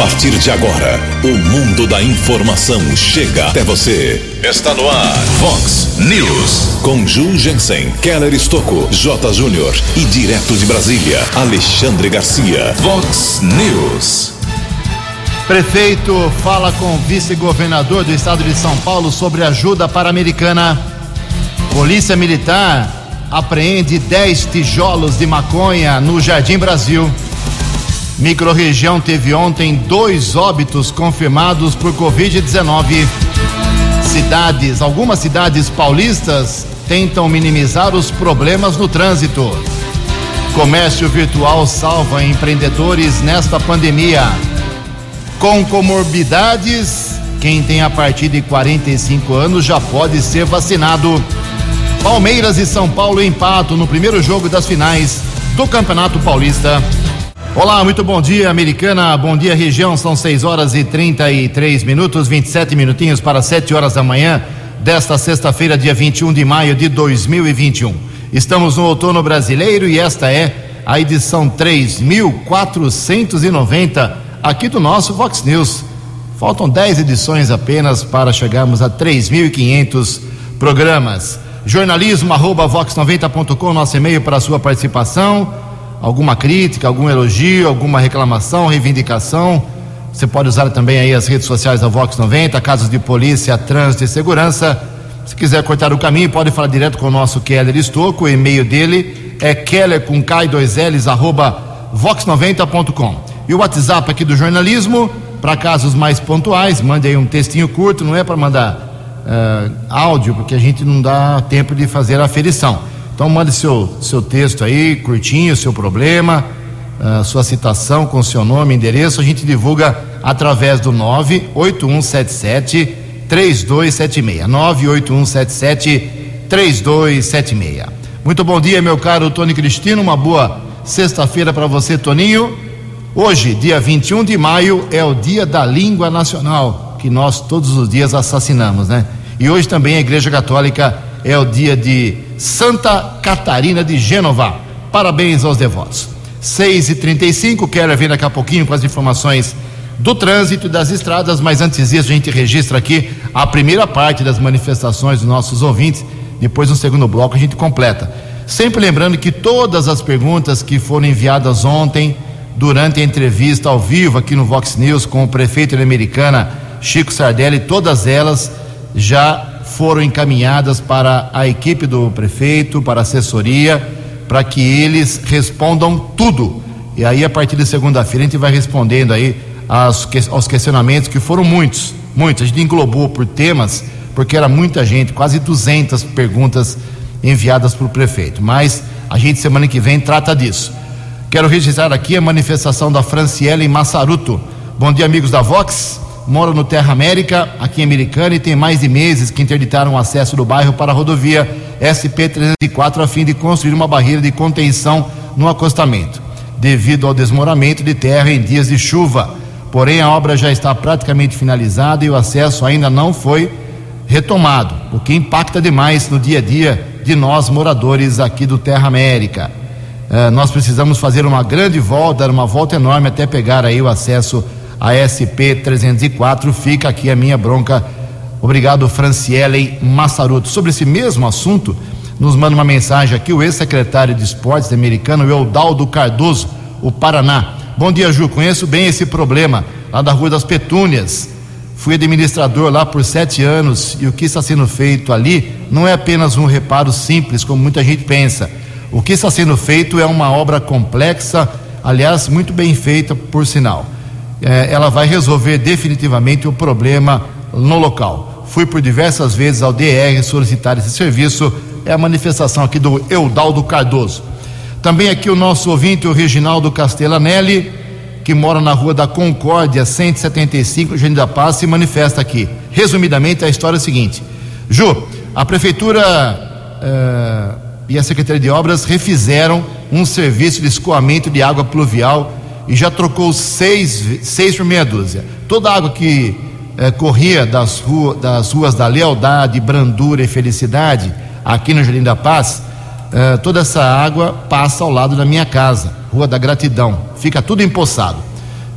partir de agora, o mundo da informação chega até você. Está no ar, Fox News. Com Ju Jensen, Keller Estocco, J. Júnior e direto de Brasília, Alexandre Garcia. Fox News. Prefeito fala com vice-governador do estado de São Paulo sobre ajuda para-americana. Polícia Militar apreende 10 tijolos de maconha no Jardim Brasil. Microrregião teve ontem dois óbitos confirmados por Covid-19. Cidades, algumas cidades paulistas tentam minimizar os problemas no trânsito. Comércio virtual salva empreendedores nesta pandemia. Com comorbidades, quem tem a partir de 45 anos já pode ser vacinado. Palmeiras e São Paulo empatam no primeiro jogo das finais do Campeonato Paulista. Olá, muito bom dia, americana. Bom dia, região. São 6 horas e 33 minutos, 27 minutinhos para 7 horas da manhã desta sexta-feira, dia 21 de maio de 2021. Estamos no outono brasileiro e esta é a edição 3490 aqui do nosso Vox News. Faltam 10 edições apenas para chegarmos a 3.500 programas. Jornalismo arroba vox90.com, nosso e-mail para a sua participação alguma crítica, algum elogio, alguma reclamação, reivindicação. Você pode usar também aí as redes sociais da Vox 90, casos de polícia, trânsito e segurança. Se quiser cortar o caminho, pode falar direto com o nosso Keller Estocco. O e-mail dele é keller com K 2 L's arroba vox90.com. E o WhatsApp aqui do jornalismo, para casos mais pontuais, mande aí um textinho curto, não é para mandar uh, áudio, porque a gente não dá tempo de fazer a aferição. Então mande seu, seu texto aí, curtinho, seu problema, sua citação com seu nome, endereço, a gente divulga através do 98177 3276. 98177 3276. Muito bom dia, meu caro Tony Cristino. Uma boa sexta-feira para você, Toninho. Hoje, dia 21 de maio, é o Dia da Língua Nacional, que nós todos os dias assassinamos, né? E hoje também a Igreja Católica é o dia de Santa Catarina de Gênova. Parabéns aos devotos. 6 e 35 quero vir daqui a pouquinho com as informações do trânsito e das estradas, mas antes disso a gente registra aqui a primeira parte das manifestações dos nossos ouvintes. Depois, no segundo bloco, a gente completa. Sempre lembrando que todas as perguntas que foram enviadas ontem, durante a entrevista ao vivo aqui no Vox News com o prefeito Americana, Chico Sardelli, todas elas já foram encaminhadas para a equipe do prefeito, para a assessoria, para que eles respondam tudo. E aí, a partir de segunda-feira, a gente vai respondendo aí aos, aos questionamentos, que foram muitos, muitos. A gente englobou por temas, porque era muita gente, quase 200 perguntas enviadas para o prefeito. Mas a gente, semana que vem, trata disso. Quero registrar aqui a manifestação da Franciele em Massaruto. Bom dia, amigos da Vox mora no Terra América, aqui em Americana, e tem mais de meses que interditaram o acesso do bairro para a rodovia SP-304 a fim de construir uma barreira de contenção no acostamento, devido ao desmoramento de terra em dias de chuva. Porém, a obra já está praticamente finalizada e o acesso ainda não foi retomado, o que impacta demais no dia a dia de nós moradores aqui do Terra América. Uh, nós precisamos fazer uma grande volta, dar uma volta enorme até pegar aí o acesso a SP 304. Fica aqui a minha bronca. Obrigado, Franciele Massaruto. Sobre esse mesmo assunto, nos manda uma mensagem aqui o ex-secretário de esportes americano, Eudaldo Cardoso, o Paraná. Bom dia, Ju. Conheço bem esse problema lá da Rua das Petúnias. Fui administrador lá por sete anos e o que está sendo feito ali não é apenas um reparo simples, como muita gente pensa. O que está sendo feito é uma obra complexa, aliás, muito bem feita, por sinal é, ela vai resolver definitivamente o problema no local. Fui por diversas vezes ao DR solicitar esse serviço, é a manifestação aqui do Eudaldo Cardoso. Também aqui o nosso ouvinte, o Reginaldo Castellanelli, que mora na rua da Concórdia, 175, Jardim da Paz, se manifesta aqui. Resumidamente, a história é a seguinte: Ju, a Prefeitura uh, e a Secretaria de Obras refizeram um serviço de escoamento de água pluvial e já trocou seis, seis por meia dúzia. Toda a água que é, corria das, rua, das ruas da lealdade, brandura e felicidade, aqui no Jardim da Paz, é, toda essa água passa ao lado da minha casa, Rua da Gratidão. Fica tudo empoçado.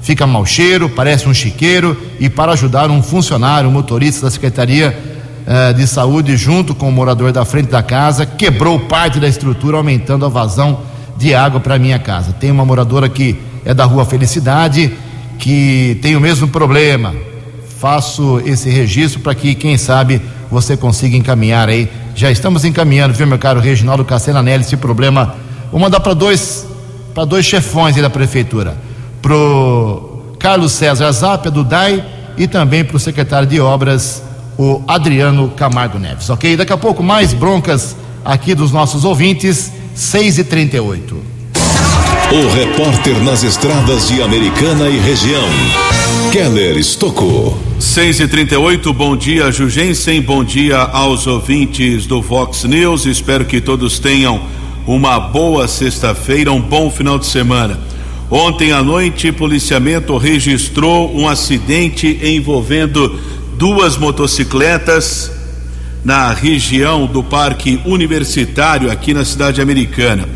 fica mau cheiro, parece um chiqueiro, e para ajudar um funcionário, um motorista da Secretaria eh, de Saúde, junto com o morador da frente da casa, quebrou parte da estrutura, aumentando a vazão de água para minha casa. Tem uma moradora que é da rua Felicidade, que tem o mesmo problema. Faço esse registro para que, quem sabe, você consiga encaminhar aí. Já estamos encaminhando, viu, meu caro Reginaldo Castellanelli, esse problema. Vou mandar para dois, dois chefões aí da prefeitura pro Carlos César Zapia, do DAI, e também para o secretário de Obras, o Adriano Camargo Neves, ok? Daqui a pouco mais broncas aqui dos nossos ouvintes, 6 e 38 O repórter nas estradas de Americana e região, Keller Estocou. 6 e 38 bom dia, Jugensen, bom dia aos ouvintes do Vox News. Espero que todos tenham uma boa sexta-feira, um bom final de semana. Ontem à noite, policiamento registrou um acidente envolvendo duas motocicletas na região do Parque Universitário, aqui na cidade americana.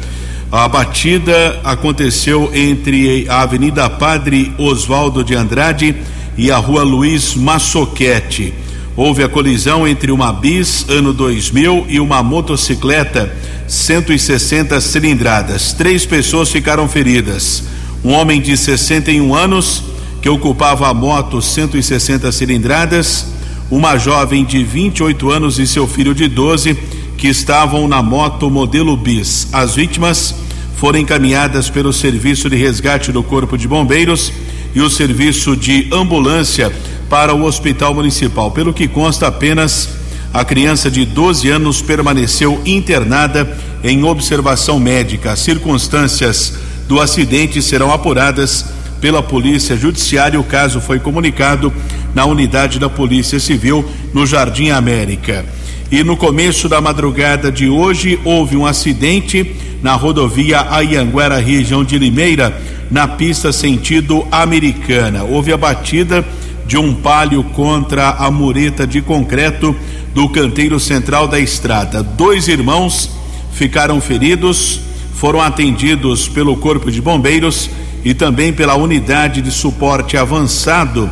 A batida aconteceu entre a Avenida Padre Oswaldo de Andrade e a Rua Luiz Massoquete. Houve a colisão entre uma bis ano 2000 e uma motocicleta 160 cilindradas. Três pessoas ficaram feridas um homem de 61 anos que ocupava a moto 160 cilindradas, uma jovem de 28 anos e seu filho de 12 que estavam na moto modelo bis. As vítimas foram encaminhadas pelo Serviço de Resgate do Corpo de Bombeiros e o Serviço de Ambulância para o Hospital Municipal. Pelo que consta, apenas a criança de 12 anos permaneceu internada em observação médica. As circunstâncias do acidente serão apuradas pela Polícia Judiciária. O caso foi comunicado na unidade da Polícia Civil no Jardim América. E no começo da madrugada de hoje houve um acidente na rodovia Ayanguera, região de Limeira, na pista sentido americana. Houve a batida de um palio contra a mureta de concreto do canteiro central da estrada. Dois irmãos ficaram feridos foram atendidos pelo Corpo de Bombeiros e também pela Unidade de Suporte Avançado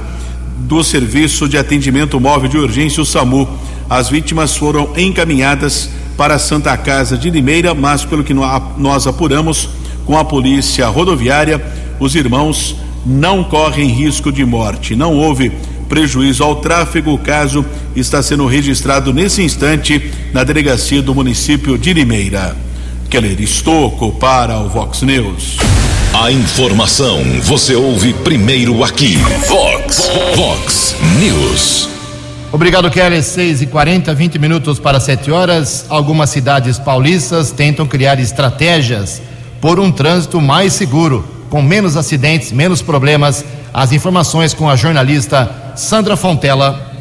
do Serviço de Atendimento Móvel de Urgência, o SAMU. As vítimas foram encaminhadas para a Santa Casa de Limeira, mas pelo que nós apuramos com a Polícia Rodoviária, os irmãos não correm risco de morte. Não houve prejuízo ao tráfego. O caso está sendo registrado nesse instante na delegacia do município de Limeira. Keller Estocco para o Vox News. A informação você ouve primeiro aqui. Vox, Vox News. Obrigado, Keller. 6 e 40 20 minutos para 7 horas. Algumas cidades paulistas tentam criar estratégias por um trânsito mais seguro, com menos acidentes, menos problemas. As informações com a jornalista Sandra Fontela.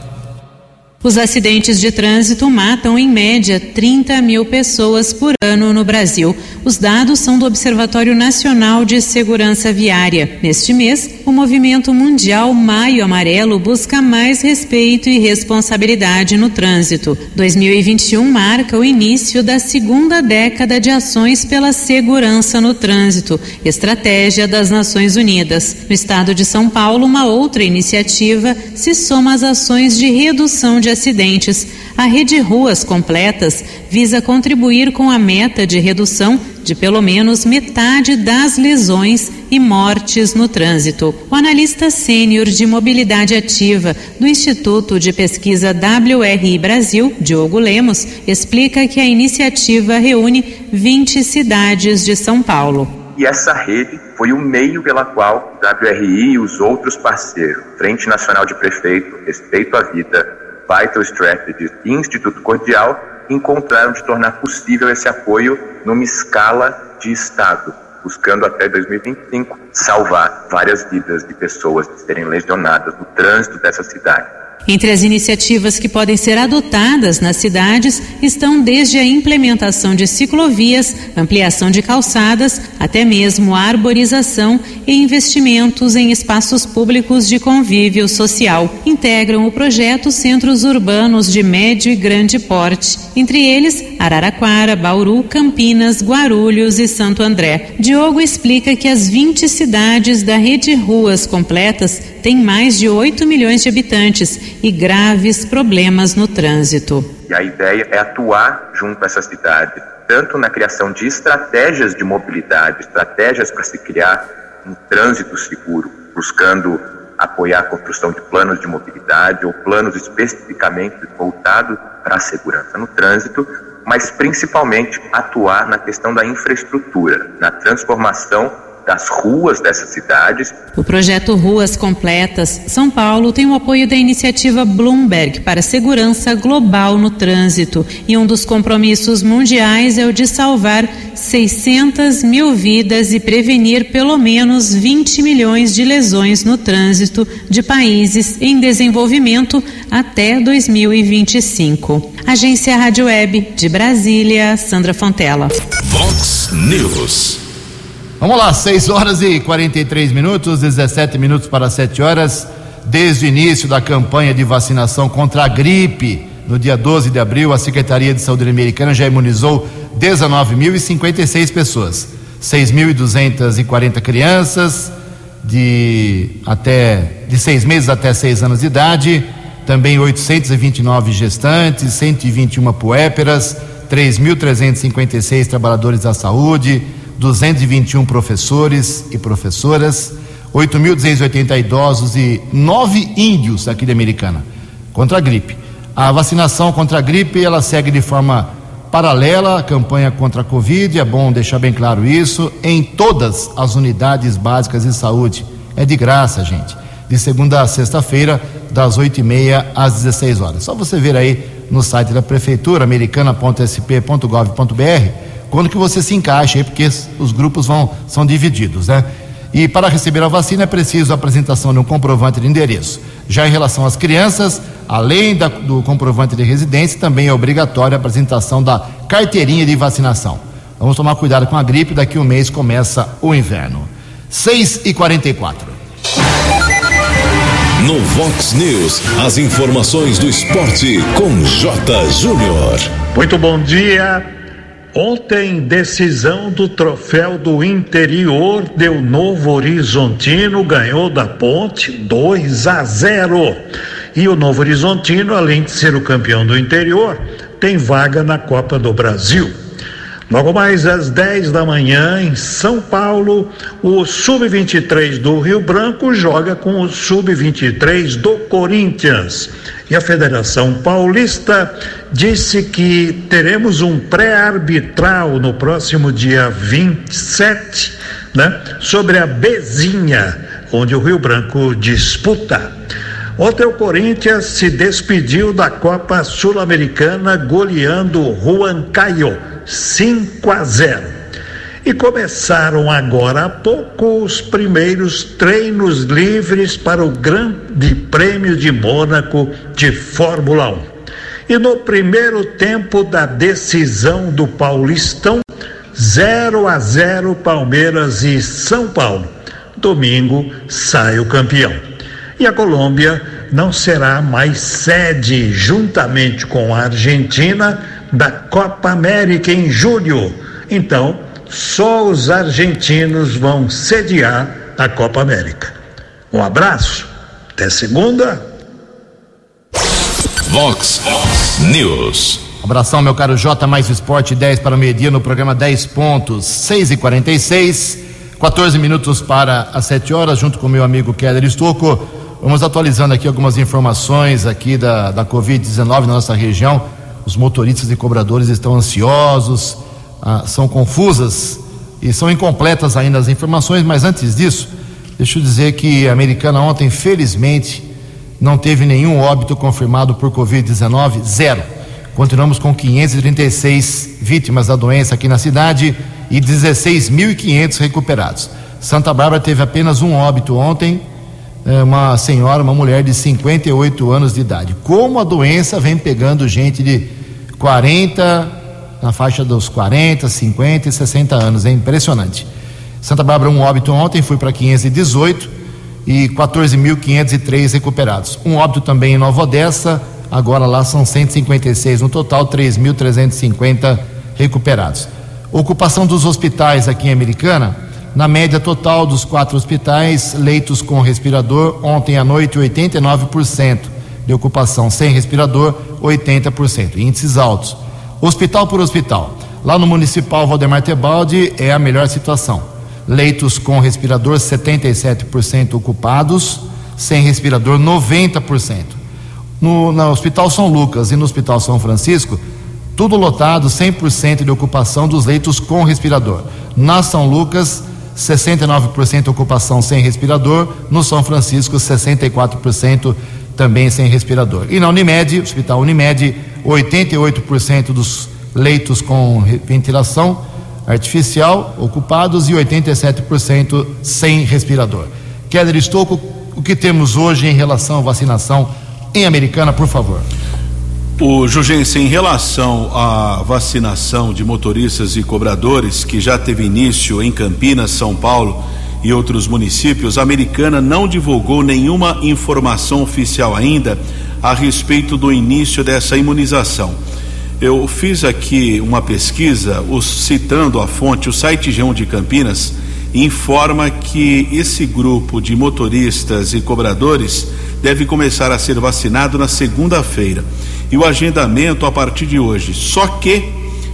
Os acidentes de trânsito matam, em média, 30 mil pessoas por ano no Brasil. Os dados são do Observatório Nacional de Segurança Viária. Neste mês, o movimento mundial Maio Amarelo busca mais respeito e responsabilidade no trânsito. 2021 marca o início da segunda década de ações pela segurança no trânsito, estratégia das Nações Unidas. No estado de São Paulo, uma outra iniciativa se soma às ações de redução de acidentes. A rede Ruas Completas visa contribuir com a meta de redução de pelo menos metade das lesões e mortes no trânsito. O analista sênior de mobilidade ativa do Instituto de Pesquisa WRI Brasil, Diogo Lemos, explica que a iniciativa reúne 20 cidades de São Paulo. E essa rede foi o meio pela qual WRI e os outros parceiros, Frente Nacional de Prefeito, Respeito à Vida, Vital Strategies e Instituto Cordial encontraram de tornar possível esse apoio numa escala de Estado, buscando até 2025 salvar várias vidas de pessoas que serem lesionadas no trânsito dessa cidade. Entre as iniciativas que podem ser adotadas nas cidades estão desde a implementação de ciclovias, ampliação de calçadas, até mesmo arborização e investimentos em espaços públicos de convívio social. Integram o projeto centros urbanos de médio e grande porte, entre eles Araraquara, Bauru, Campinas, Guarulhos e Santo André. Diogo explica que as 20 cidades da rede Ruas Completas têm mais de 8 milhões de habitantes e graves problemas no trânsito. E a ideia é atuar junto a essa cidade, tanto na criação de estratégias de mobilidade, estratégias para se criar um trânsito seguro, buscando apoiar a construção de planos de mobilidade ou planos especificamente voltados para a segurança no trânsito, mas principalmente atuar na questão da infraestrutura, na transformação das ruas dessas cidades. O projeto Ruas Completas São Paulo tem o apoio da iniciativa Bloomberg para segurança global no trânsito e um dos compromissos mundiais é o de salvar 600 mil vidas e prevenir pelo menos 20 milhões de lesões no trânsito de países em desenvolvimento até 2025. Agência Rádio Web de Brasília, Sandra Fontela. Vox News. Vamos lá, 6 horas e 43 minutos, 17 minutos para 7 horas. Desde o início da campanha de vacinação contra a gripe, no dia 12 de abril, a Secretaria de Saúde Americana já imunizou 19.056 pessoas, 6.240 crianças de até de seis meses até seis anos de idade, também 829 gestantes, 121 puéperas, 3.356 trabalhadores da saúde, 221 professores e professoras, 8.280 idosos e nove índios aqui de Americana contra a gripe. A vacinação contra a gripe ela segue de forma paralela à campanha contra a Covid, é bom deixar bem claro isso, em todas as unidades básicas de saúde. É de graça, gente. De segunda a sexta-feira, das 8h30 às 16 horas. Só você ver aí no site da Prefeitura, americana.sp.gov.br, quando que você se encaixa aí, porque os grupos vão, são divididos, né? E para receber a vacina é preciso a apresentação de um comprovante de endereço. Já em relação às crianças, além da, do comprovante de residência, também é obrigatória a apresentação da carteirinha de vacinação. Vamos tomar cuidado com a gripe, daqui a um mês começa o inverno. 6 e 44 No Vox News, as informações do esporte com J. Júnior. Muito bom dia. Ontem, decisão do troféu do interior deu Novo Horizontino, ganhou da Ponte 2 a 0. E o Novo Horizontino, além de ser o campeão do interior, tem vaga na Copa do Brasil. Logo mais às 10 da manhã, em São Paulo, o Sub-23 do Rio Branco joga com o Sub-23 do Corinthians. E a Federação Paulista disse que teremos um pré-arbitral no próximo dia 27, né, sobre a Bezinha, onde o Rio Branco disputa. Ontem o Corinthians se despediu da Copa Sul-Americana goleando Juan Caio 5 a 0. E começaram agora há pouco os primeiros treinos livres para o Grande Prêmio de Mônaco de Fórmula 1. E no primeiro tempo da decisão do Paulistão, 0 a 0 Palmeiras e São Paulo. Domingo sai o campeão. E a Colômbia não será mais sede, juntamente com a Argentina, da Copa América em julho. Então, só os argentinos vão sediar a Copa América. Um abraço, até segunda. Vox News. Abração, meu caro J, mais esporte 10 para o meio-dia no programa 10 pontos, 6 e 46 14 minutos para as 7 horas, junto com meu amigo Keller Estocco. Vamos atualizando aqui algumas informações aqui da, da Covid-19 na nossa região. Os motoristas e cobradores estão ansiosos, ah, são confusas e são incompletas ainda as informações, mas antes disso, deixa eu dizer que a americana ontem, felizmente, não teve nenhum óbito confirmado por Covid-19, zero. Continuamos com 536 vítimas da doença aqui na cidade e 16.500 recuperados. Santa Bárbara teve apenas um óbito ontem, é, uma senhora, uma mulher de 58 anos de idade. Como a doença vem pegando gente de 40, na faixa dos 40, 50 e 60 anos, é impressionante. Santa Bárbara, um óbito ontem, foi para 518 e 14.503 recuperados. Um óbito também em Nova Odessa, agora lá são 156, no total 3.350 recuperados. Ocupação dos hospitais aqui em Americana, na média total dos quatro hospitais, leitos com respirador, ontem à noite 89% de ocupação sem respirador, 80%, índices altos. Hospital por hospital. Lá no Municipal Valdemar Tebaldi é a melhor situação. Leitos com respirador 77% ocupados, sem respirador 90%. No, no Hospital São Lucas e no Hospital São Francisco, tudo lotado, 100% de ocupação dos leitos com respirador. Na São Lucas, 69% ocupação sem respirador, no São Francisco 64% também sem respirador. E na Unimed, Hospital Unimed, 88% dos leitos com ventilação artificial ocupados e 87% sem respirador. Keller Estocco, o que temos hoje em relação à vacinação em Americana, por favor? O Jugense, em relação à vacinação de motoristas e cobradores, que já teve início em Campinas, São Paulo e outros municípios, a Americana não divulgou nenhuma informação oficial ainda a respeito do início dessa imunização. Eu fiz aqui uma pesquisa, citando a fonte, o site G1 de Campinas informa que esse grupo de motoristas e cobradores deve começar a ser vacinado na segunda-feira e o agendamento a partir de hoje. Só que,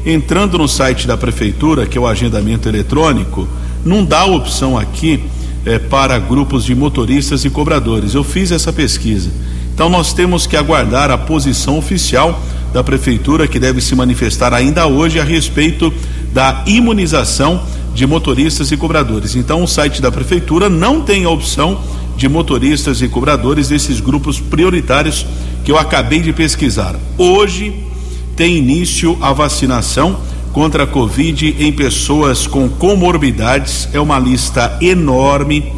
entrando no site da prefeitura, que é o agendamento eletrônico, não dá opção aqui é, para grupos de motoristas e cobradores. Eu fiz essa pesquisa. Então nós temos que aguardar a posição oficial da prefeitura, que deve se manifestar ainda hoje a respeito da imunização de motoristas e cobradores. Então o site da prefeitura não tem a opção de motoristas e cobradores desses grupos prioritários que eu acabei de pesquisar. Hoje tem início a vacinação contra a Covid em pessoas com comorbidades. É uma lista enorme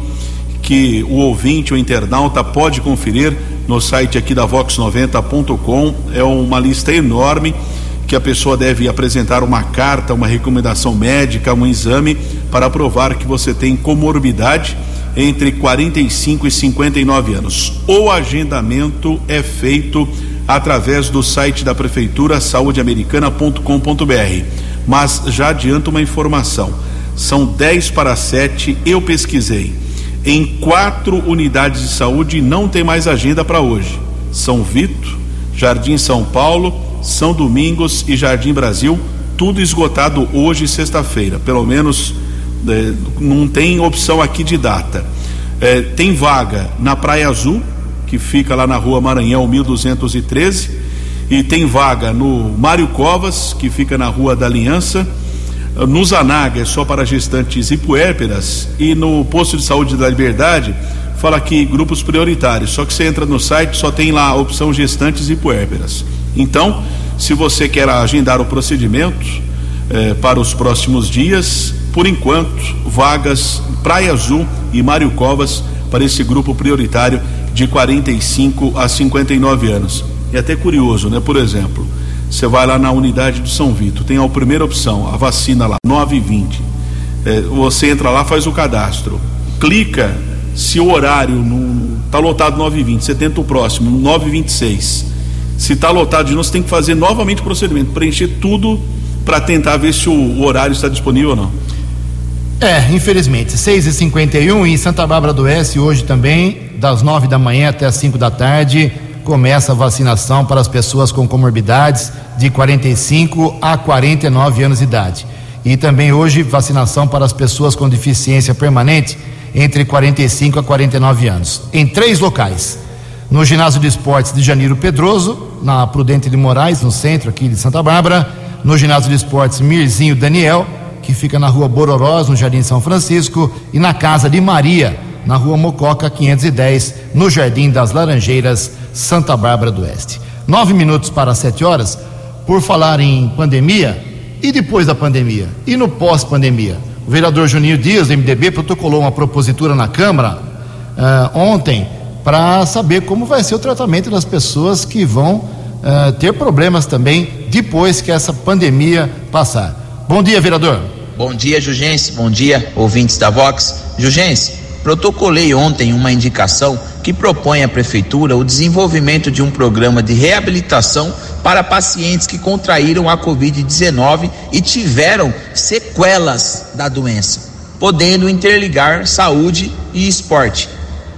que o ouvinte, o internauta, pode conferir no site aqui da Vox90.com. É uma lista enorme que a pessoa deve apresentar uma carta, uma recomendação médica, um exame para provar que você tem comorbidade entre 45 e 59 anos. O agendamento é feito através do site da Prefeitura saudeamericana.com.br. Mas já adianto uma informação: são 10 para 7, eu pesquisei. Em quatro unidades de saúde não tem mais agenda para hoje. São Vito, Jardim São Paulo, São Domingos e Jardim Brasil, tudo esgotado hoje, sexta-feira. Pelo menos não tem opção aqui de data. É, tem vaga na Praia Azul, que fica lá na rua Maranhão 1213, e tem vaga no Mário Covas, que fica na rua da Aliança, no Zanaga é só para gestantes e puérperas, e no posto de saúde da Liberdade fala aqui grupos prioritários, só que você entra no site, só tem lá a opção gestantes e puérperas. Então, se você quer agendar o procedimento eh, para os próximos dias, por enquanto, vagas Praia Azul e Mário Covas para esse grupo prioritário de 45 a 59 anos. É até curioso, né? Por exemplo, você vai lá na unidade do São Vito, tem a primeira opção, a vacina lá, 9h20. É, você entra lá, faz o cadastro, clica se o horário está lotado 9h20, você tenta o próximo, 9h26. Se está lotado de novo, você tem que fazer novamente o procedimento, preencher tudo para tentar ver se o horário está disponível ou não. É, infelizmente. 6 e 51 em Santa Bárbara do Oeste, hoje também, das 9 da manhã até as 5 da tarde, começa a vacinação para as pessoas com comorbidades de 45 a 49 anos de idade. E também hoje, vacinação para as pessoas com deficiência permanente entre 45 a 49 anos. Em três locais. No ginásio de esportes de Janeiro Pedroso, na Prudente de Moraes, no centro aqui de Santa Bárbara. No ginásio de esportes Mirzinho Daniel que fica na rua Bororós, no Jardim São Francisco, e na Casa de Maria, na rua Mococa 510, no Jardim das Laranjeiras, Santa Bárbara do Oeste. Nove minutos para sete horas, por falar em pandemia, e depois da pandemia, e no pós-pandemia. O vereador Juninho Dias, do MDB, protocolou uma propositura na Câmara uh, ontem para saber como vai ser o tratamento das pessoas que vão uh, ter problemas também depois que essa pandemia passar. Bom dia, vereador. Bom dia, Jugense. Bom dia, ouvintes da Vox. Jugense, protocolei ontem uma indicação que propõe à Prefeitura o desenvolvimento de um programa de reabilitação para pacientes que contraíram a Covid-19 e tiveram sequelas da doença, podendo interligar saúde e esporte.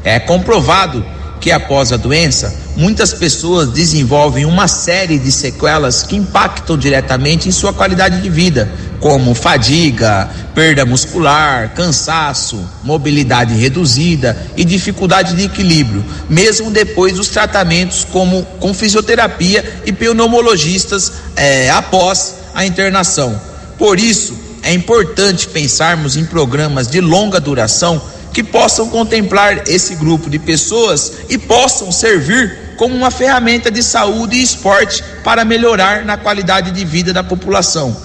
É comprovado que após a doença, muitas pessoas desenvolvem uma série de sequelas que impactam diretamente em sua qualidade de vida, como fadiga, perda muscular, cansaço, mobilidade reduzida e dificuldade de equilíbrio, mesmo depois dos tratamentos como com fisioterapia e pneumologistas é, após a internação. Por isso, é importante pensarmos em programas de longa duração que possam contemplar esse grupo de pessoas e possam servir como uma ferramenta de saúde e esporte para melhorar na qualidade de vida da população.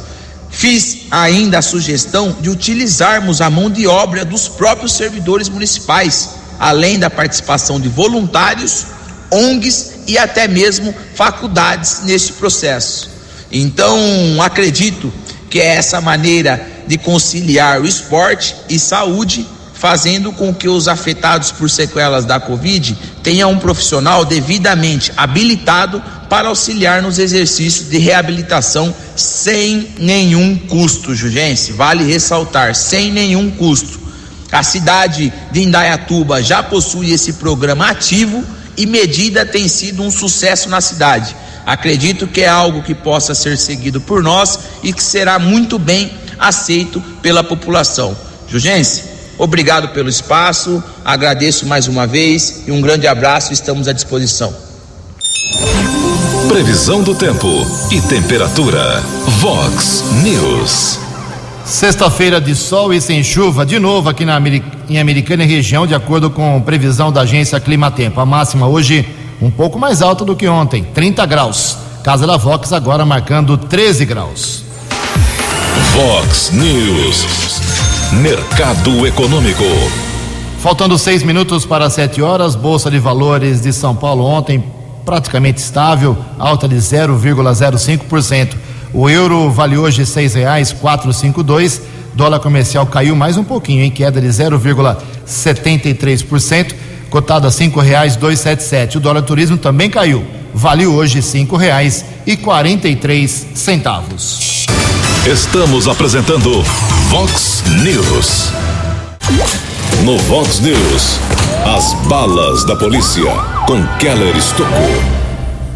Fiz ainda a sugestão de utilizarmos a mão de obra dos próprios servidores municipais, além da participação de voluntários, ONGs e até mesmo faculdades neste processo. Então, acredito que é essa maneira de conciliar o esporte e saúde fazendo com que os afetados por sequelas da Covid tenham um profissional devidamente habilitado para auxiliar nos exercícios de reabilitação sem nenhum custo, Jugense. Vale ressaltar, sem nenhum custo. A cidade de Indaiatuba já possui esse programa ativo e medida tem sido um sucesso na cidade. Acredito que é algo que possa ser seguido por nós e que será muito bem aceito pela população. Jugense, Obrigado pelo espaço, agradeço mais uma vez e um grande abraço, estamos à disposição. Previsão do tempo e temperatura. Vox News. Sexta-feira de sol e sem chuva, de novo aqui na em Americana e região, de acordo com previsão da agência Climatempo. A máxima hoje um pouco mais alta do que ontem, 30 graus. Casa da Vox agora marcando 13 graus. Vox News. Mercado Econômico. Faltando seis minutos para sete horas, Bolsa de Valores de São Paulo ontem praticamente estável, alta de 0,05%. O euro vale hoje seis reais quatro cinco dois. Dólar comercial caiu mais um pouquinho, em queda de 0,73%, cotado a cinco reais dois sete sete. O dólar turismo também caiu, vale hoje cinco reais e quarenta e três centavos. Estamos apresentando Vox News. No Vox News, as balas da polícia com Keller Estocou.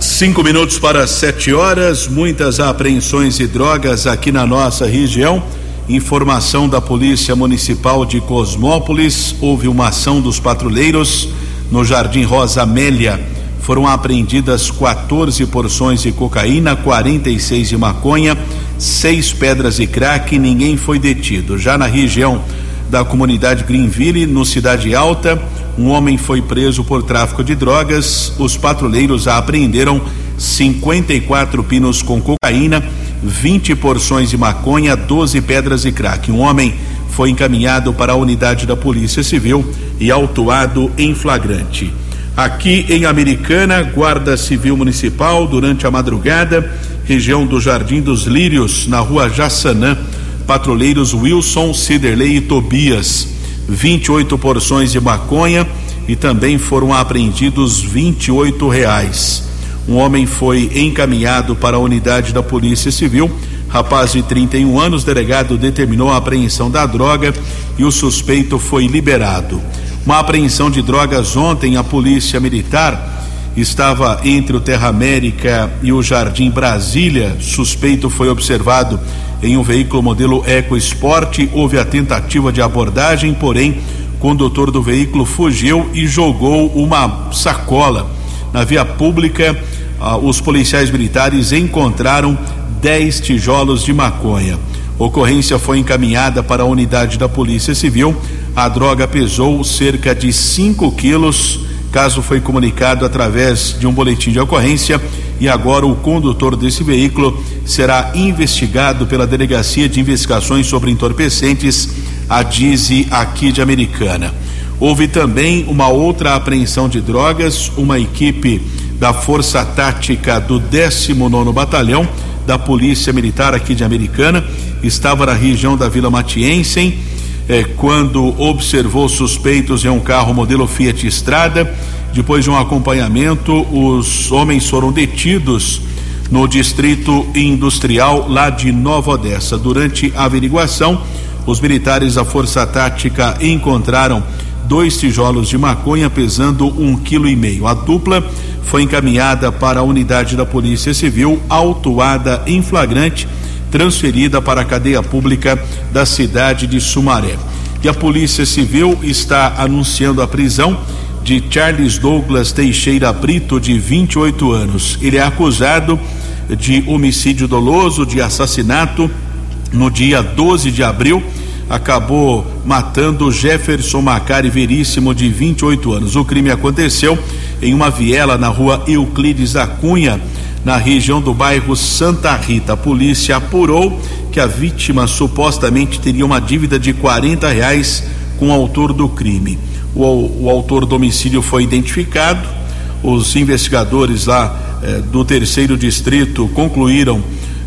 Cinco minutos para sete horas, muitas apreensões de drogas aqui na nossa região. Informação da Polícia Municipal de Cosmópolis: houve uma ação dos patrulheiros no Jardim Rosa Amélia. Foram apreendidas 14 porções de cocaína, 46 de maconha seis pedras de crack, ninguém foi detido. Já na região da comunidade Greenville, no Cidade Alta, um homem foi preso por tráfico de drogas. Os patrulheiros apreenderam 54 pinos com cocaína, 20 porções de maconha, 12 pedras de crack. Um homem foi encaminhado para a unidade da Polícia Civil e autuado em flagrante. Aqui em Americana, Guarda Civil Municipal, durante a madrugada, região do Jardim dos Lírios, na rua Jaçanã, patrulheiros Wilson, Ciderley e Tobias, 28 porções de maconha e também foram apreendidos 28 reais. Um homem foi encaminhado para a unidade da Polícia Civil. Rapaz de 31 anos, delegado determinou a apreensão da droga e o suspeito foi liberado. Uma apreensão de drogas ontem, a polícia militar estava entre o Terra América e o Jardim Brasília. Suspeito foi observado em um veículo modelo EcoSport. Houve a tentativa de abordagem, porém, o condutor do veículo fugiu e jogou uma sacola. Na via pública, ah, os policiais militares encontraram 10 tijolos de maconha. Ocorrência foi encaminhada para a unidade da Polícia Civil. A droga pesou cerca de 5 quilos. Caso foi comunicado através de um boletim de ocorrência e agora o condutor desse veículo será investigado pela Delegacia de Investigações sobre Entorpecentes, a DIZI aqui de Americana. Houve também uma outra apreensão de drogas, uma equipe da Força Tática do 19 Batalhão da Polícia Militar aqui de Americana estava na região da Vila Matiense eh, quando observou suspeitos em um carro modelo Fiat Estrada. Depois de um acompanhamento, os homens foram detidos no distrito industrial lá de Nova Odessa. Durante a averiguação, os militares da Força Tática encontraram dois tijolos de maconha pesando um quilo e meio. A dupla foi encaminhada para a unidade da Polícia Civil, autuada em flagrante, transferida para a cadeia pública da cidade de Sumaré. E a Polícia Civil está anunciando a prisão de Charles Douglas Teixeira Brito, de 28 anos. Ele é acusado de homicídio doloso, de assassinato, no dia 12 de abril. Acabou matando Jefferson Macari Veríssimo, de 28 anos. O crime aconteceu em uma viela na rua Euclides da Cunha, na região do bairro Santa Rita. A polícia apurou que a vítima supostamente teria uma dívida de 40 reais com o autor do crime. O, o autor do homicídio foi identificado. Os investigadores lá eh, do terceiro distrito concluíram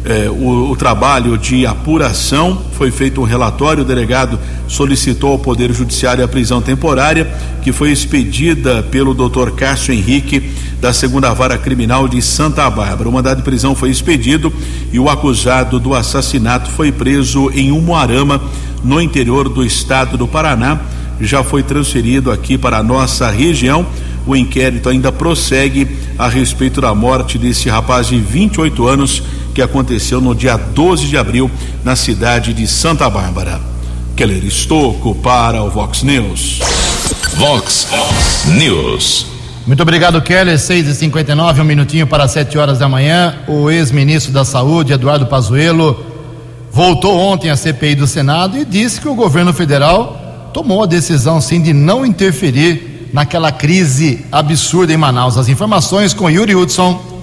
eh, o, o, trabalho de apuração. Foi feito um relatório. O delegado solicitou ao Poder Judiciário a prisão temporária, que foi expedida pelo Dr. Cássio Henrique, da segunda vara criminal de Santa Bárbara. O mandado de prisão foi expedido e o acusado do assassinato foi preso em Umuarama, no interior do estado do Paraná já foi transferido aqui para a nossa região. O inquérito ainda prossegue a respeito da morte desse rapaz de 28 anos que aconteceu no dia 12 de abril na cidade de Santa Bárbara. Keller Estocco para o Vox News. Vox News. Muito obrigado, Keller. 6 e 59 um minutinho para 7 horas da manhã. O ex-ministro da Saúde, Eduardo Pazuello, voltou ontem à CPI do Senado e disse que o governo federal tomou a decisão sim de não interferir naquela crise absurda em Manaus. As informações com Yuri Hudson.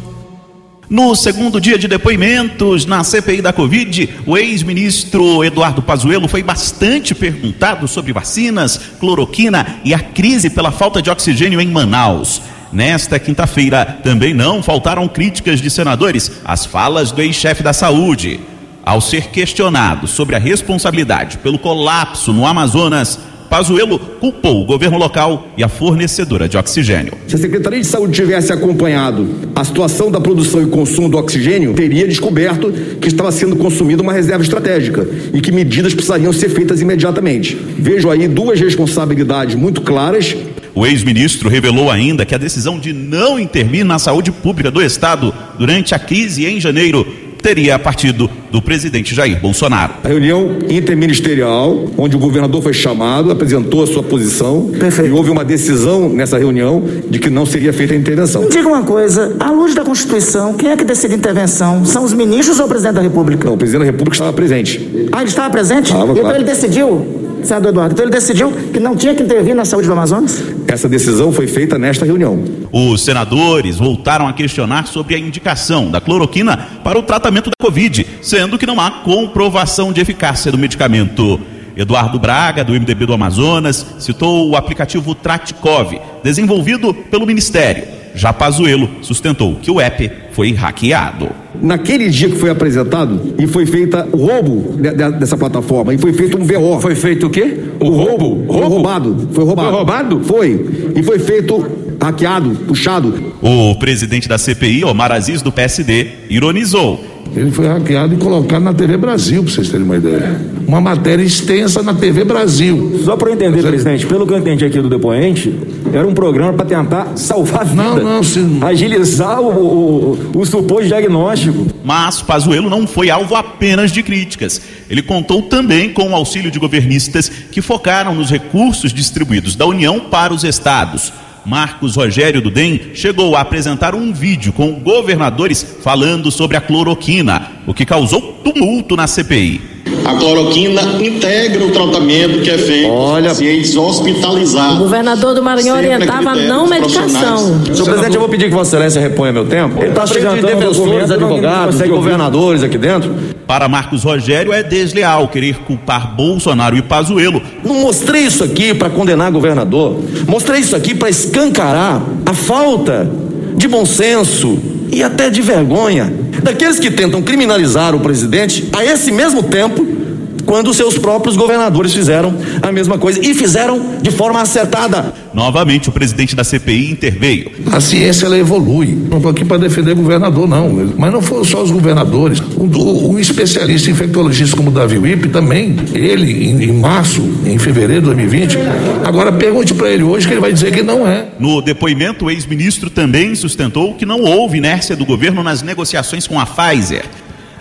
No segundo dia de depoimentos na CPI da Covid, o ex-ministro Eduardo Pazuello foi bastante perguntado sobre vacinas, cloroquina e a crise pela falta de oxigênio em Manaus. Nesta quinta-feira, também não faltaram críticas de senadores às falas do ex-chefe da saúde. Ao ser questionado sobre a responsabilidade pelo colapso no Amazonas, Pazuello culpou o governo local e a fornecedora de oxigênio. Se a Secretaria de Saúde tivesse acompanhado a situação da produção e consumo do oxigênio, teria descoberto que estava sendo consumida uma reserva estratégica e que medidas precisariam ser feitas imediatamente. Vejo aí duas responsabilidades muito claras. O ex-ministro revelou ainda que a decisão de não intervir na saúde pública do Estado durante a crise em janeiro teria partido do presidente Jair Bolsonaro. A reunião interministerial, onde o governador foi chamado, apresentou a sua posição Perfeito. e houve uma decisão nessa reunião de que não seria feita a intervenção. Diga uma coisa, à luz da Constituição, quem é que decide intervenção? São os ministros ou o presidente da República? Não, o presidente da República estava presente. Ah, ele estava presente? Estava, então claro. ele decidiu senador Eduardo. Então ele decidiu que não tinha que intervir na saúde do Amazonas? Essa decisão foi feita nesta reunião. Os senadores voltaram a questionar sobre a indicação da cloroquina para o tratamento da Covid, sendo que não há comprovação de eficácia do medicamento. Eduardo Braga, do MDB do Amazonas, citou o aplicativo Tratkov, desenvolvido pelo Ministério. Já Pazuello sustentou que o app foi hackeado. Naquele dia que foi apresentado e foi feita o roubo dessa plataforma e foi feito um VO. Foi feito o quê? O, o roubo? roubo? Foi roubado. Foi roubado. Foi roubado? Foi. E foi feito hackeado, puxado. O presidente da CPI, Omar Aziz, do PSD, ironizou ele foi hackeado e colocado na TV Brasil, para vocês terem uma ideia. Uma matéria extensa na TV Brasil. Só para eu entender, Mas, presidente, pelo que eu entendi aqui do depoente, era um programa para tentar salvar a vida. Não, não, sim. Agilizar o, o, o suposto diagnóstico. Mas Pazuello não foi alvo apenas de críticas. Ele contou também com o auxílio de governistas que focaram nos recursos distribuídos da União para os estados. Marcos Rogério do DEM chegou a apresentar um vídeo com governadores falando sobre a cloroquina, o que causou tumulto na CPI. A cloroquina integra o tratamento que é feito Olha, pacientes hospitalizados. O governador do Maranhão orientava a não medicação. Senhor presidente, eu vou pedir que Vossa Excelência reponha meu tempo. Ele está cheio de defensores, advogados, de governadores aqui dentro. Para Marcos Rogério é desleal querer culpar Bolsonaro e Pazuello. Não mostrei isso aqui para condenar governador. Mostrei isso aqui para escancarar a falta de bom senso e até de vergonha daqueles que tentam criminalizar o presidente a esse mesmo tempo quando seus próprios governadores fizeram a mesma coisa e fizeram de forma acertada. Novamente, o presidente da CPI interveio. A ciência ela evolui. Não estou aqui para defender governador, não. Mas não foram só os governadores. Um, um especialista infectologista como Davi Wipp também, ele, em, em, março, em fevereiro de 2020. Agora pergunte para ele hoje que ele vai dizer que não é. No depoimento, o ex-ministro também sustentou que não houve inércia do governo nas negociações com a Pfizer.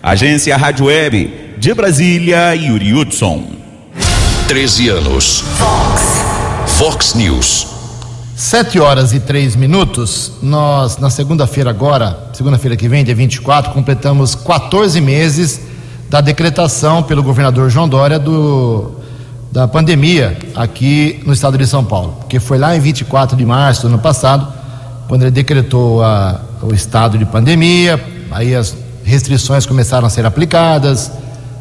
Agência Rádio Web de Brasília, Yuri Hudson. 13 anos. Fox. Fox News. Sete horas e três minutos. Nós, na segunda-feira agora, segunda-feira que vem, dia 24, completamos 14 meses da decretação pelo governador João Dória do, da pandemia aqui no estado de São Paulo. Porque foi lá em 24 de março do ano passado, quando ele decretou a, o estado de pandemia, aí as restrições começaram a ser aplicadas,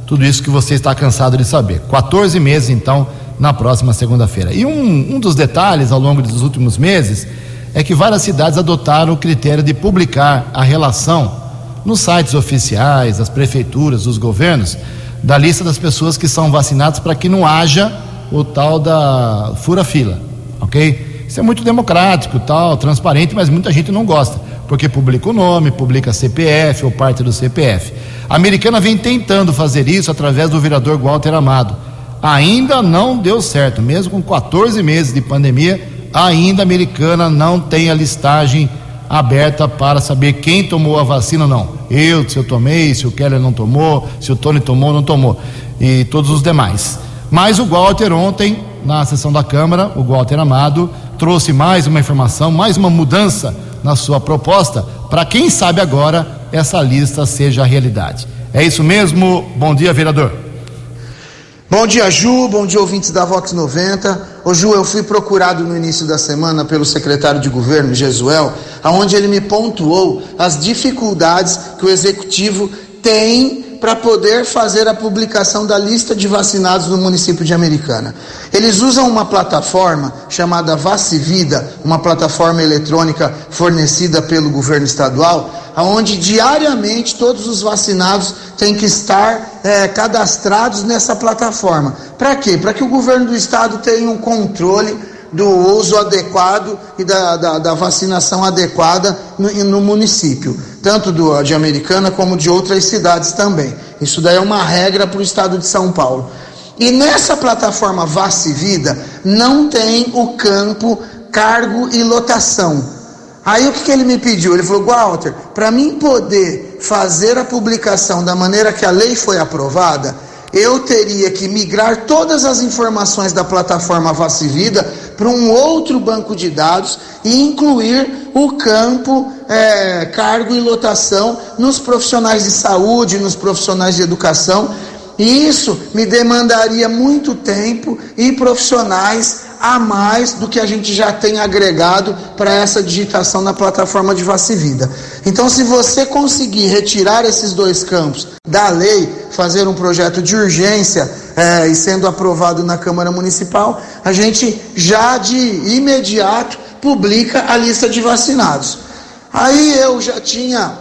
tudo isso que você está cansado de saber. 14 meses, então, na próxima segunda-feira. E um, um dos detalhes ao longo dos últimos meses é que várias cidades adotaram o critério de publicar a relação nos sites oficiais, das prefeituras, dos governos, da lista das pessoas que são vacinadas para que não haja o tal da fura-fila, ok? Isso é muito democrático, tal, transparente, mas muita gente não gosta porque publica o nome, publica CPF ou parte do CPF. A americana vem tentando fazer isso através do vereador Walter Amado. Ainda não deu certo, mesmo com 14 meses de pandemia, ainda a americana não tem a listagem aberta para saber quem tomou a vacina ou não. Eu, se eu tomei, se o Keller não tomou, se o Tony tomou ou não tomou, e todos os demais. Mas o Walter ontem, na sessão da Câmara, o Walter Amado, trouxe mais uma informação, mais uma mudança na sua proposta, para quem sabe agora essa lista seja realidade. É isso mesmo? Bom dia, vereador. Bom dia, Ju. Bom dia, ouvintes da Vox 90. Ô, Ju, eu fui procurado no início da semana pelo secretário de governo, Jesuel, aonde ele me pontuou as dificuldades que o executivo tem para poder fazer a publicação da lista de vacinados no município de Americana. Eles usam uma plataforma chamada Vacivida, uma plataforma eletrônica fornecida pelo governo estadual, onde diariamente todos os vacinados têm que estar é, cadastrados nessa plataforma. Para quê? Para que o governo do estado tenha um controle do uso adequado e da, da, da vacinação adequada no, no, município, tanto do, de Americana como de outras cidades também. Isso daí é uma regra para o estado de São Paulo. E nessa plataforma Vacivida não tem o campo cargo e lotação. Aí o que, que ele me pediu? Ele falou, Walter, para mim poder fazer a publicação da maneira que a lei foi aprovada, eu teria que migrar todas as informações da plataforma Vacivida para um outro banco de dados e incluir o campo é, cargo e lotação nos profissionais de saúde, nos profissionais de educação. E isso me demandaria muito tempo e profissionais a mais do que a gente já tem agregado para essa digitação na plataforma de Vacivida. Então, se você conseguir retirar esses dois campos da lei, fazer um projeto de urgência é, e sendo aprovado na Câmara Municipal, a gente já de imediato publica a lista de vacinados. Aí eu já tinha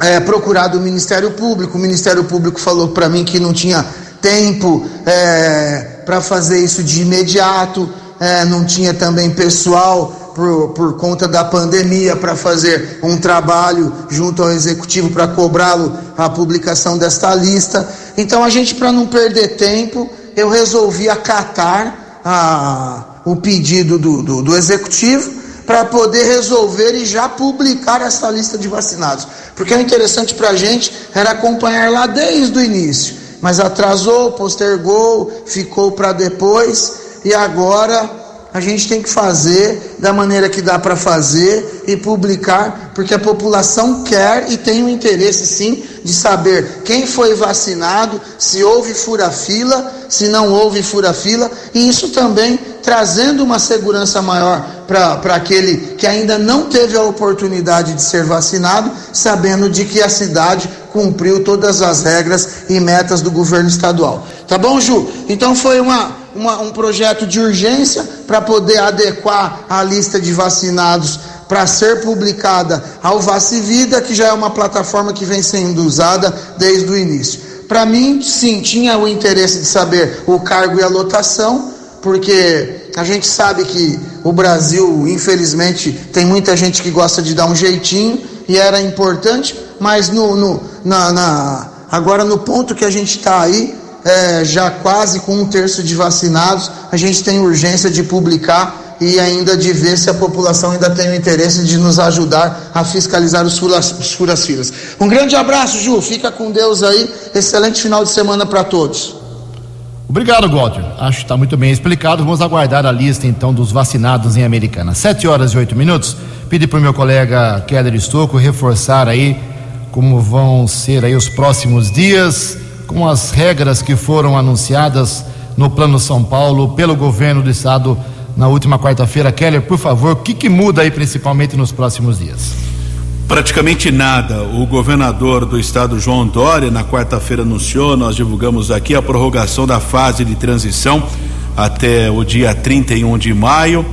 é, procurado o Ministério Público, o Ministério Público falou para mim que não tinha tempo é, para fazer isso de imediato, é, não tinha também pessoal por, por conta da pandemia para fazer um trabalho junto ao executivo para cobrá-lo a publicação desta lista. Então a gente, para não perder tempo, eu resolvi acatar a, o pedido do, do, do executivo para poder resolver e já publicar essa lista de vacinados. Porque o interessante para a gente era acompanhar lá desde o início, mas atrasou, postergou, ficou para depois e agora a gente tem que fazer da maneira que dá para fazer e publicar, porque a população quer e tem o interesse sim de saber quem foi vacinado, se houve fura-fila, se não houve fura-fila, e isso também trazendo uma segurança maior para aquele que ainda não teve a oportunidade de ser vacinado, sabendo de que a cidade cumpriu todas as regras e metas do governo estadual. Tá bom, Ju? Então foi uma, uma um projeto de urgência para poder adequar a lista de vacinados para ser publicada ao Vacivida, que já é uma plataforma que vem sendo usada desde o início. Para mim, sim, tinha o interesse de saber o cargo e a lotação, porque a gente sabe que o Brasil, infelizmente, tem muita gente que gosta de dar um jeitinho e era importante, mas no, no na, na, agora no ponto que a gente está aí, é, já quase com um terço de vacinados, a gente tem urgência de publicar e ainda de ver se a população ainda tem o interesse de nos ajudar a fiscalizar os furas, os furas filas. Um grande abraço, Ju, fica com Deus aí, excelente final de semana para todos. Obrigado, Walter. Acho que está muito bem explicado. Vamos aguardar a lista então dos vacinados em Americana. Sete horas e oito minutos. Pedi para o meu colega Keller Estocco reforçar aí como vão ser aí os próximos dias, com as regras que foram anunciadas no Plano São Paulo pelo governo do estado na última quarta-feira. Keller, por favor, o que, que muda aí principalmente nos próximos dias? Praticamente nada. O governador do estado, João Dória, na quarta-feira anunciou, nós divulgamos aqui a prorrogação da fase de transição até o dia 31 de maio.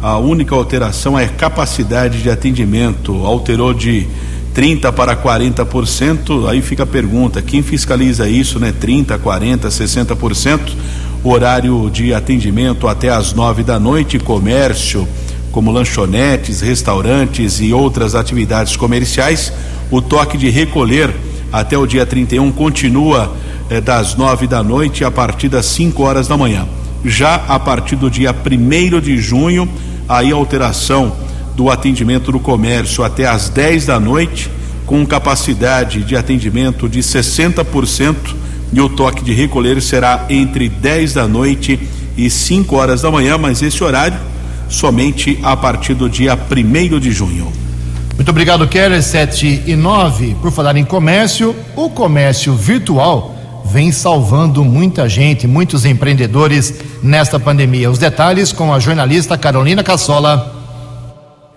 A única alteração é capacidade de atendimento. Alterou de 30 para 40%. Aí fica a pergunta: quem fiscaliza isso, né? 30, 40, 60%. Horário de atendimento até às nove da noite, comércio como lanchonetes, restaurantes e outras atividades comerciais. O toque de recolher até o dia 31 continua eh, das nove da noite a partir das 5 horas da manhã. Já a partir do dia 1 de junho, aí a alteração do atendimento do comércio até às 10 da noite, com capacidade de atendimento de 60%, e o toque de recolher será entre 10 da noite e 5 horas da manhã, mas esse horário somente a partir do dia 1 de junho. Muito obrigado, Keller. 7 e 9. Por falar em comércio, o comércio virtual vem salvando muita gente, muitos empreendedores nesta pandemia. Os detalhes com a jornalista Carolina Cassola.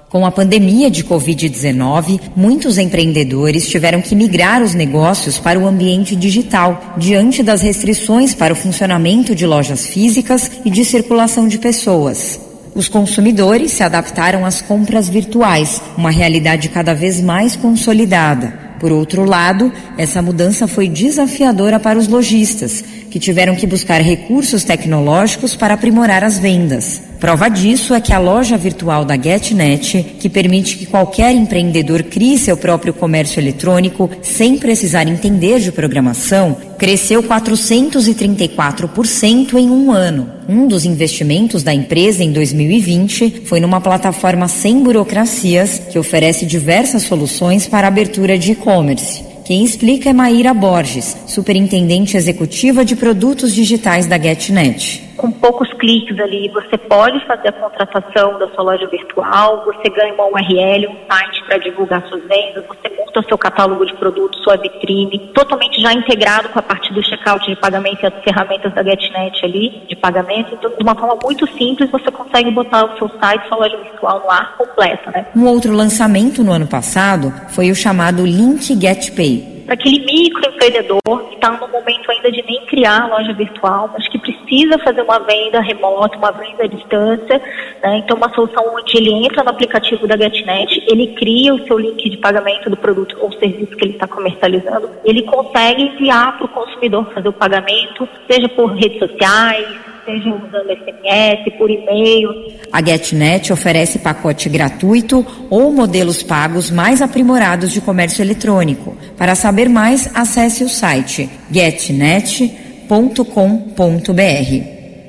Com a pandemia de Covid-19, muitos empreendedores tiveram que migrar os negócios para o ambiente digital, diante das restrições para o funcionamento de lojas físicas e de circulação de pessoas. Os consumidores se adaptaram às compras virtuais, uma realidade cada vez mais consolidada. Por outro lado, essa mudança foi desafiadora para os lojistas, que tiveram que buscar recursos tecnológicos para aprimorar as vendas. Prova disso é que a loja virtual da GetNet, que permite que qualquer empreendedor crie seu próprio comércio eletrônico sem precisar entender de programação, cresceu 434% em um ano. Um dos investimentos da empresa em 2020 foi numa plataforma sem burocracias que oferece diversas soluções para abertura de e-commerce. Quem explica é Maíra Borges, superintendente executiva de produtos digitais da GetNet com poucos cliques ali, você pode fazer a contratação da sua loja virtual, você ganha uma URL, um site para divulgar suas vendas, você monta o seu catálogo de produtos, sua vitrine, totalmente já integrado com a parte do checkout de pagamento e as ferramentas da GetNet ali de pagamento. Então, de uma forma muito simples, você consegue botar o seu site, sua loja virtual no ar completa, né? Um outro lançamento no ano passado foi o chamado Link GetPay para aquele microempreendedor que está no momento ainda de nem criar loja virtual, mas que precisa fazer uma venda remota, uma venda à distância. Né? Então, uma solução onde ele entra no aplicativo da GetNet, ele cria o seu link de pagamento do produto ou serviço que ele está comercializando, ele consegue enviar para o consumidor fazer o pagamento, seja por redes sociais, seja usando SMS, por e-mail. A GetNet oferece pacote gratuito ou modelos pagos mais aprimorados de comércio eletrônico. Para saber mais, acesse o site getnet.com.br.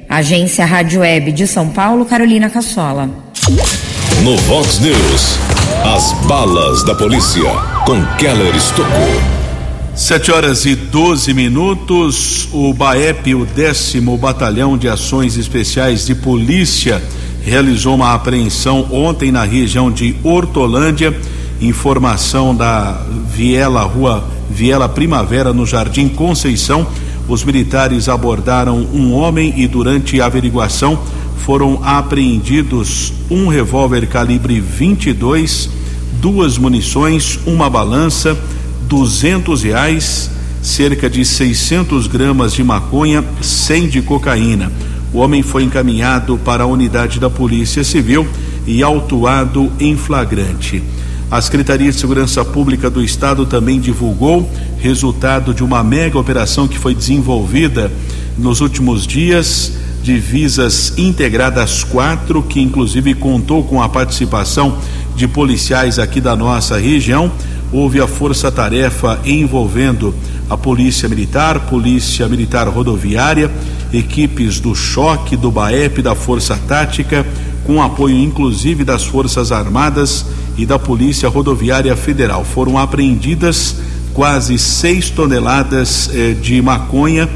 Agência Rádio Web de São Paulo, Carolina Cassola. No Vox News, as balas da polícia com Keller Estocou. Sete horas e 12 minutos. O BAEP, o décimo Batalhão de Ações Especiais de Polícia realizou uma apreensão ontem na região de Hortolândia. Informação da Viela, Rua Viela Primavera, no Jardim Conceição. Os militares abordaram um homem e, durante a averiguação, foram apreendidos um revólver calibre 22, duas munições, uma balança, duzentos reais, cerca de 600 gramas de maconha, 100 de cocaína. O homem foi encaminhado para a unidade da Polícia Civil e autuado em flagrante. A Secretaria de Segurança Pública do Estado também divulgou resultado de uma mega operação que foi desenvolvida nos últimos dias, divisas integradas quatro, que inclusive contou com a participação de policiais aqui da nossa região. Houve a força-tarefa envolvendo a Polícia Militar, Polícia Militar Rodoviária, equipes do Choque, do BAEP, da Força Tática, com apoio inclusive das Forças Armadas e da Polícia Rodoviária Federal. Foram apreendidas quase 6 toneladas eh, de maconha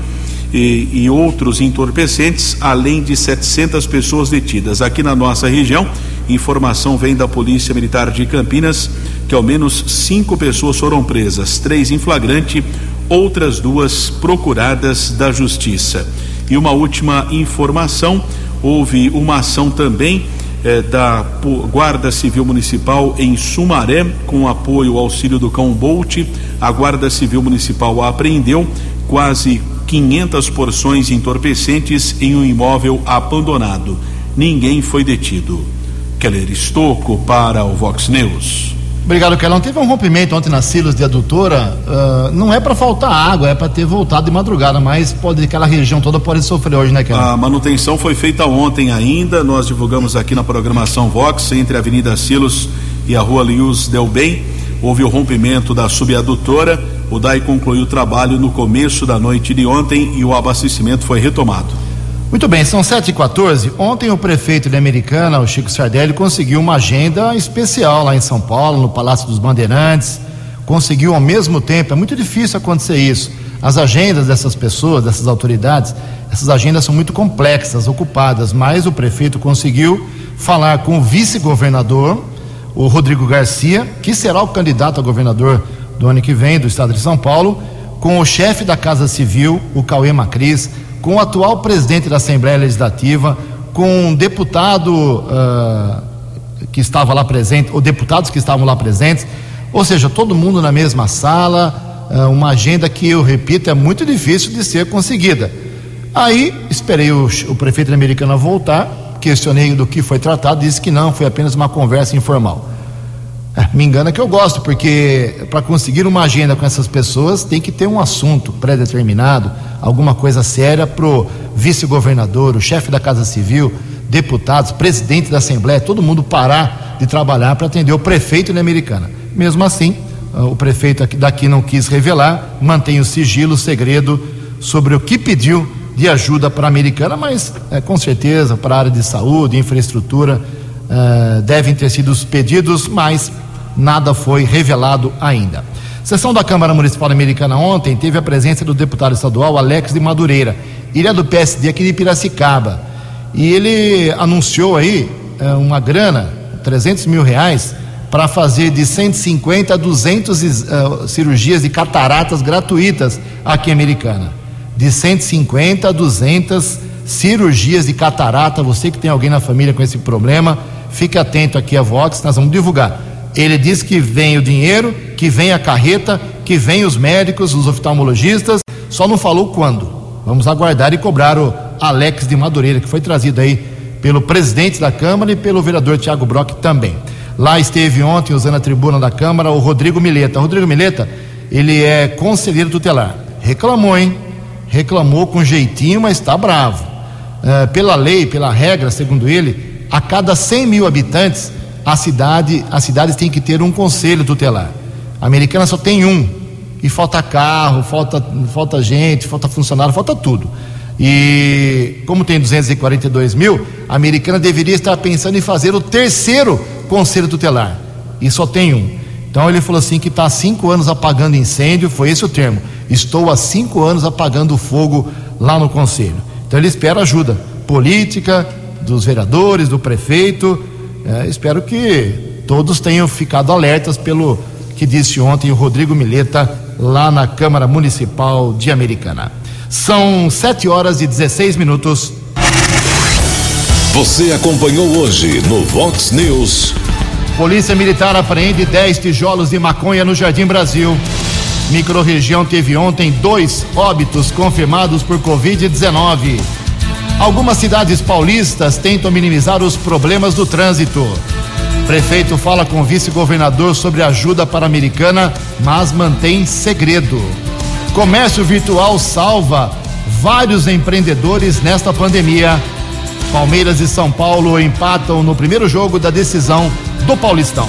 e, e, outros entorpecentes, além de 700 pessoas detidas. Aqui na nossa região, informação vem da Polícia Militar de Campinas que ao menos cinco pessoas foram presas, três em flagrante, outras duas procuradas da Justiça. E uma última informação: houve uma ação também eh, da Guarda Civil Municipal em Sumaré, com apoio ao auxílio do Cão Bolt. A Guarda Civil Municipal apreendeu quase 500 porções entorpecentes em um imóvel abandonado. Ninguém foi detido. Keller Estocco para o Vox News. Obrigado, Kelão. Teve um rompimento ontem nas silos de adutora. Uh, não é para faltar água, é para ter voltado de madrugada, mas pode aquela região toda pode sofrer hoje, né, Kelão? A manutenção foi feita ontem ainda. Nós divulgamos aqui na programação Vox entre a Avenida Silos e a Rua Lius Del Bem. Houve o rompimento da subadutora. O DAI concluiu o trabalho no começo da noite de ontem e o abastecimento foi retomado. Muito bem, são 7h14. Ontem o prefeito de Americana, o Chico Sardelli, conseguiu uma agenda especial lá em São Paulo, no Palácio dos Bandeirantes. Conseguiu ao mesmo tempo, é muito difícil acontecer isso. As agendas dessas pessoas, dessas autoridades, essas agendas são muito complexas, ocupadas, mas o prefeito conseguiu falar com o vice-governador, o Rodrigo Garcia, que será o candidato a governador do ano que vem do estado de São Paulo, com o chefe da Casa Civil, o Cauê Macris com o atual presidente da Assembleia Legislativa, com um deputado uh, que estava lá presente, ou deputados que estavam lá presentes, ou seja, todo mundo na mesma sala, uh, uma agenda que, eu repito, é muito difícil de ser conseguida. Aí esperei o, o prefeito da Americana voltar, questionei do que foi tratado, disse que não, foi apenas uma conversa informal. É, me engana que eu gosto, porque para conseguir uma agenda com essas pessoas tem que ter um assunto pré-determinado, alguma coisa séria para o vice-governador, o chefe da Casa Civil, deputados, presidente da Assembleia, todo mundo parar de trabalhar para atender o prefeito da Americana. Mesmo assim, ah, o prefeito daqui não quis revelar, mantém o sigilo, o segredo sobre o que pediu de ajuda para a Americana, mas é, com certeza para a área de saúde, infraestrutura, é, devem ter sido os pedidos, mas nada foi revelado ainda. Sessão da Câmara Municipal Americana ontem teve a presença do deputado estadual Alex de Madureira. Ele é do PSD aqui de Piracicaba. E ele anunciou aí é, uma grana, 300 mil reais, para fazer de 150 a 200 uh, cirurgias de cataratas gratuitas aqui em Americana. De 150 a 200 cirurgias de catarata. Você que tem alguém na família com esse problema, fique atento aqui a Vox, nós vamos divulgar ele diz que vem o dinheiro, que vem a carreta, que vem os médicos, os oftalmologistas, só não falou quando. Vamos aguardar e cobrar o Alex de Madureira, que foi trazido aí pelo presidente da Câmara e pelo vereador Tiago Brock também. Lá esteve ontem, usando a tribuna da Câmara, o Rodrigo Mileta. O Rodrigo Mileta, ele é conselheiro tutelar. Reclamou, hein? Reclamou com jeitinho, mas está bravo. É, pela lei, pela regra, segundo ele, a cada 100 mil habitantes, a cidade, as cidades têm que ter um conselho tutelar. A americana só tem um. E falta carro, falta, falta gente, falta funcionário, falta tudo. E como tem 242 mil, a americana deveria estar pensando em fazer o terceiro conselho tutelar. E só tem um. Então ele falou assim que está há cinco anos apagando incêndio, foi esse o termo. Estou há cinco anos apagando fogo lá no conselho. Então ele espera ajuda política, dos vereadores, do prefeito. É, espero que todos tenham ficado alertas pelo que disse ontem o Rodrigo Mileta lá na Câmara Municipal de Americana. São 7 horas e 16 minutos. Você acompanhou hoje no Vox News. Polícia Militar apreende 10 tijolos de maconha no Jardim Brasil. Microrregião teve ontem dois óbitos confirmados por Covid-19. Algumas cidades paulistas tentam minimizar os problemas do trânsito. Prefeito fala com vice-governador sobre ajuda para americana, mas mantém segredo. Comércio virtual salva vários empreendedores nesta pandemia. Palmeiras e São Paulo empatam no primeiro jogo da decisão do Paulistão.